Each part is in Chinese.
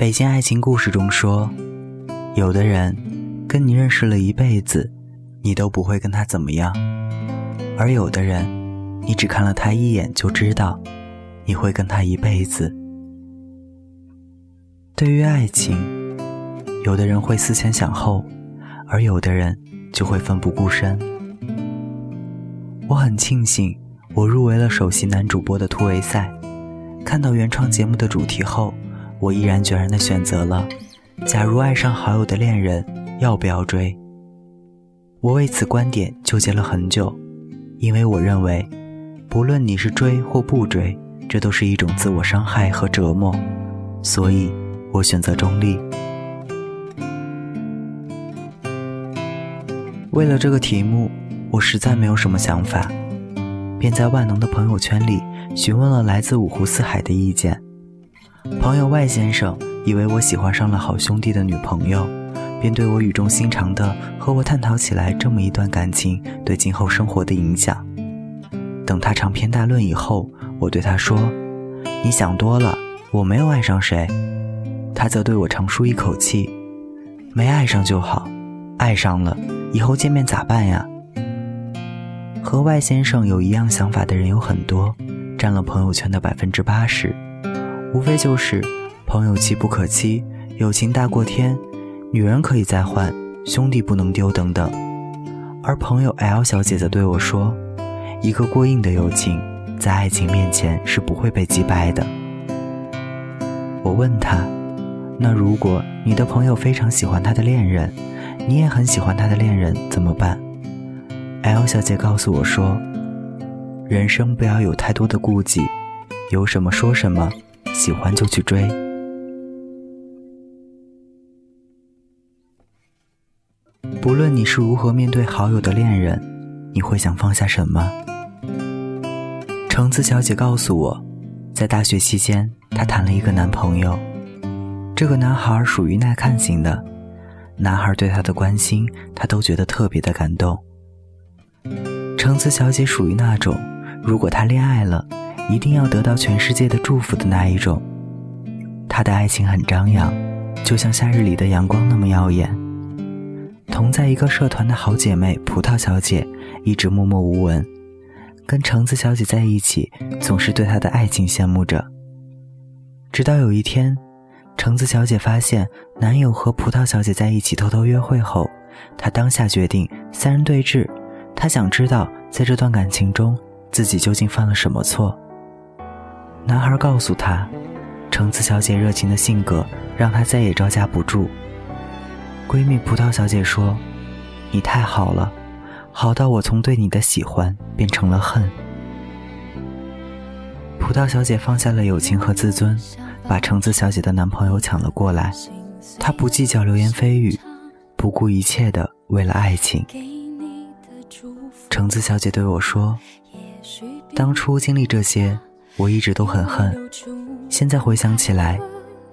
北京爱情故事中说，有的人跟你认识了一辈子，你都不会跟他怎么样；而有的人，你只看了他一眼就知道，你会跟他一辈子。对于爱情，有的人会思前想后，而有的人就会奋不顾身。我很庆幸，我入围了首席男主播的突围赛。看到原创节目的主题后，我毅然决然地选择了：假如爱上好友的恋人，要不要追？我为此观点纠结了很久，因为我认为，不论你是追或不追，这都是一种自我伤害和折磨，所以我选择中立。为了这个题目。我实在没有什么想法，便在万能的朋友圈里询问了来自五湖四海的意见。朋友外先生以为我喜欢上了好兄弟的女朋友，便对我语重心长地和我探讨起来这么一段感情对今后生活的影响。等他长篇大论以后，我对他说：“你想多了，我没有爱上谁。”他则对我长舒一口气：“没爱上就好，爱上了以后见面咋办呀？”和外先生有一样想法的人有很多，占了朋友圈的百分之八十，无非就是朋友妻不可欺，友情大过天，女人可以再换，兄弟不能丢等等。而朋友 L 小姐则对我说：“一个过硬的友情，在爱情面前是不会被击败的。”我问她：“那如果你的朋友非常喜欢他的恋人，你也很喜欢他的恋人，怎么办？” L 小姐告诉我说：“人生不要有太多的顾忌，有什么说什么，喜欢就去追。不论你是如何面对好友的恋人，你会想放下什么？”橙子小姐告诉我，在大学期间，她谈了一个男朋友，这个男孩属于耐看型的，男孩对她的关心，她都觉得特别的感动。橙子小姐属于那种，如果她恋爱了，一定要得到全世界的祝福的那一种。他的爱情很张扬，就像夏日里的阳光那么耀眼。同在一个社团的好姐妹葡萄小姐一直默默无闻，跟橙子小姐在一起，总是对她的爱情羡慕着。直到有一天，橙子小姐发现男友和葡萄小姐在一起偷偷约会后，她当下决定三人对峙。她想知道，在这段感情中，自己究竟犯了什么错。男孩告诉他，橙子小姐热情的性格让他再也招架不住。闺蜜葡萄小姐说：“你太好了，好到我从对你的喜欢变成了恨。”葡萄小姐放下了友情和自尊，把橙子小姐的男朋友抢了过来。她不计较流言蜚语，不顾一切的为了爱情。橙子小姐对我说：“当初经历这些，我一直都很恨。现在回想起来，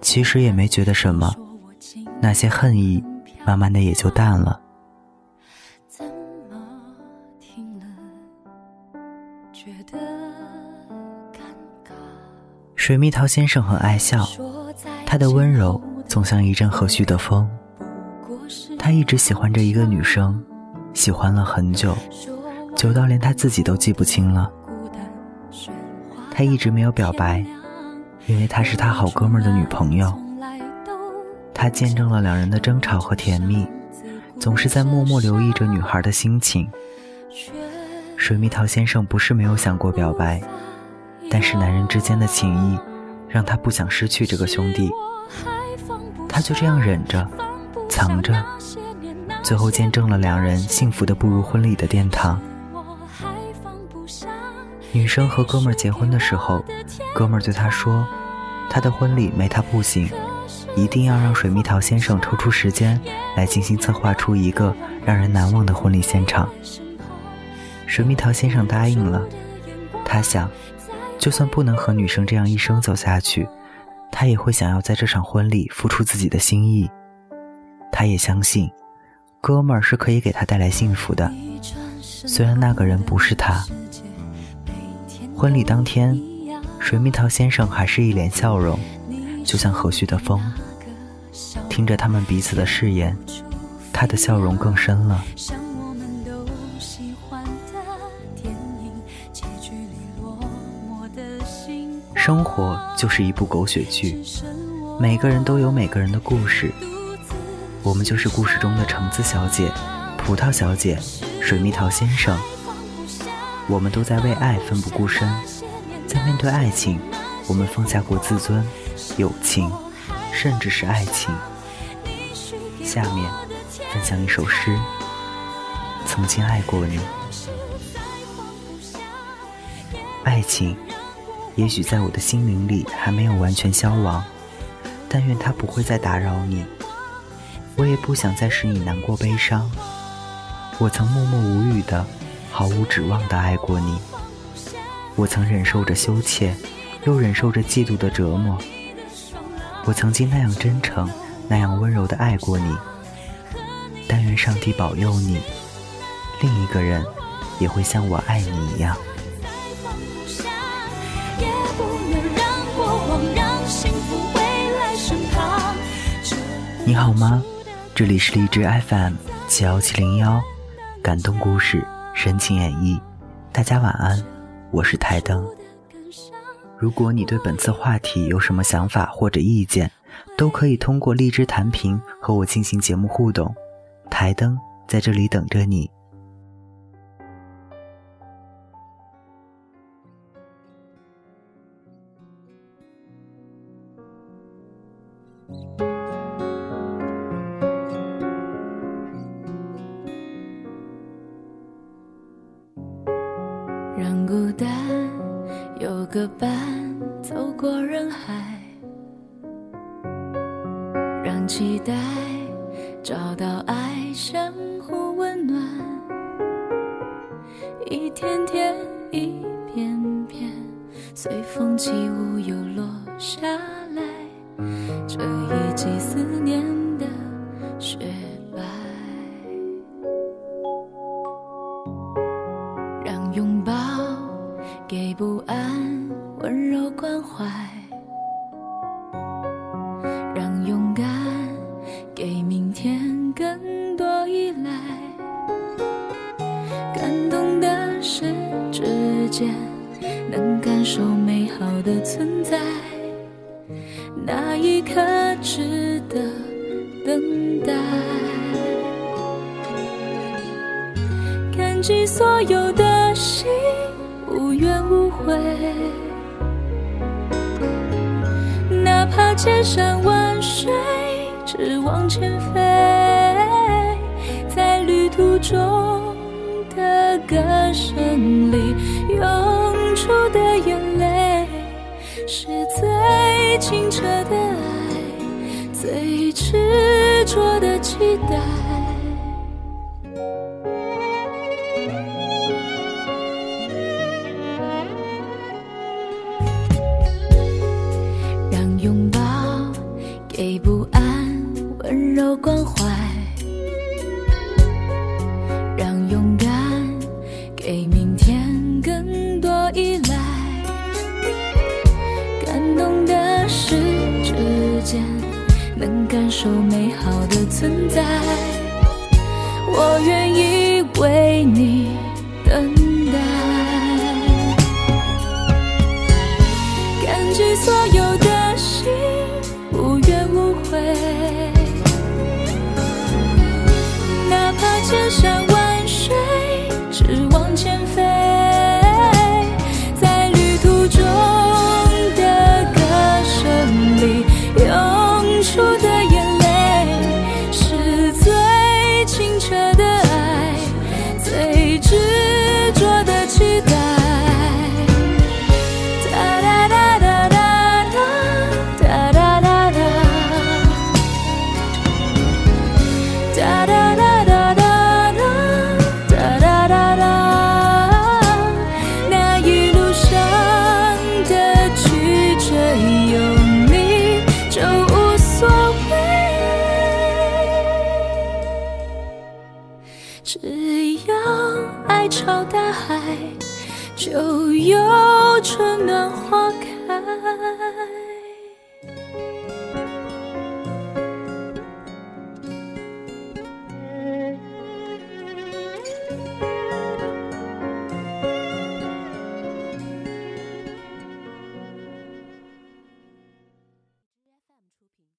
其实也没觉得什么，那些恨意，慢慢的也就淡了。”水蜜桃先生很爱笑，他的温柔总像一阵和煦的风。他一直喜欢着一个女生，喜欢了很久。久到连他自己都记不清了。他一直没有表白，因为他是他好哥们的女朋友。他见证了两人的争吵和甜蜜，总是在默默留意着女孩的心情。水蜜桃先生不是没有想过表白，但是男人之间的情谊让他不想失去这个兄弟。他就这样忍着，藏着，最后见证了两人幸福的步入婚礼的殿堂。女生和哥们儿结婚的时候，哥们儿对她说：“他的婚礼没他不行，一定要让水蜜桃先生抽出时间来精心策划出一个让人难忘的婚礼现场。”水蜜桃先生答应了。他想，就算不能和女生这样一生走下去，他也会想要在这场婚礼付出自己的心意。他也相信，哥们儿是可以给他带来幸福的，虽然那个人不是他。婚礼当天，水蜜桃先生还是一脸笑容，就像和煦的风，听着他们彼此的誓言，他的笑容更深了。生活就是一部狗血剧，每个人都有每个人的故事。我们就是故事中的橙子小姐、葡萄小姐、水蜜桃先生。我们都在为爱奋不顾身，在面对爱情，我们放下过自尊、友情，甚至是爱情。下面分享一首诗：曾经爱过你，爱情。也许在我的心灵里还没有完全消亡，但愿它不会再打扰你。我也不想再使你难过悲伤。我曾默默无语的、毫无指望的爱过你。我曾忍受着羞怯，又忍受着嫉妒的折磨。我曾经那样真诚、那样温柔的爱过你。但愿上帝保佑你，另一个人也会像我爱你一样。你好吗？这里是荔枝 FM 七幺七零幺，感动故事，深情演绎。大家晚安，我是台灯。如果你对本次话题有什么想法或者意见，都可以通过荔枝弹屏和我进行节目互动。台灯在这里等着你。找到爱，相互温暖。一天天，一片片，随风起舞又落下来。这一季思念的雪白。让拥抱给。不安，温柔关怀，受美好的存在，那一刻值得等待。感激所有的心。无怨无悔，哪怕千山万水，只往前飞。在旅途中的歌声里涌出的眼，是最清澈的爱，最执着的期待。时间能感受美好的存在。我愿意为你等待，感激所有的就有春暖。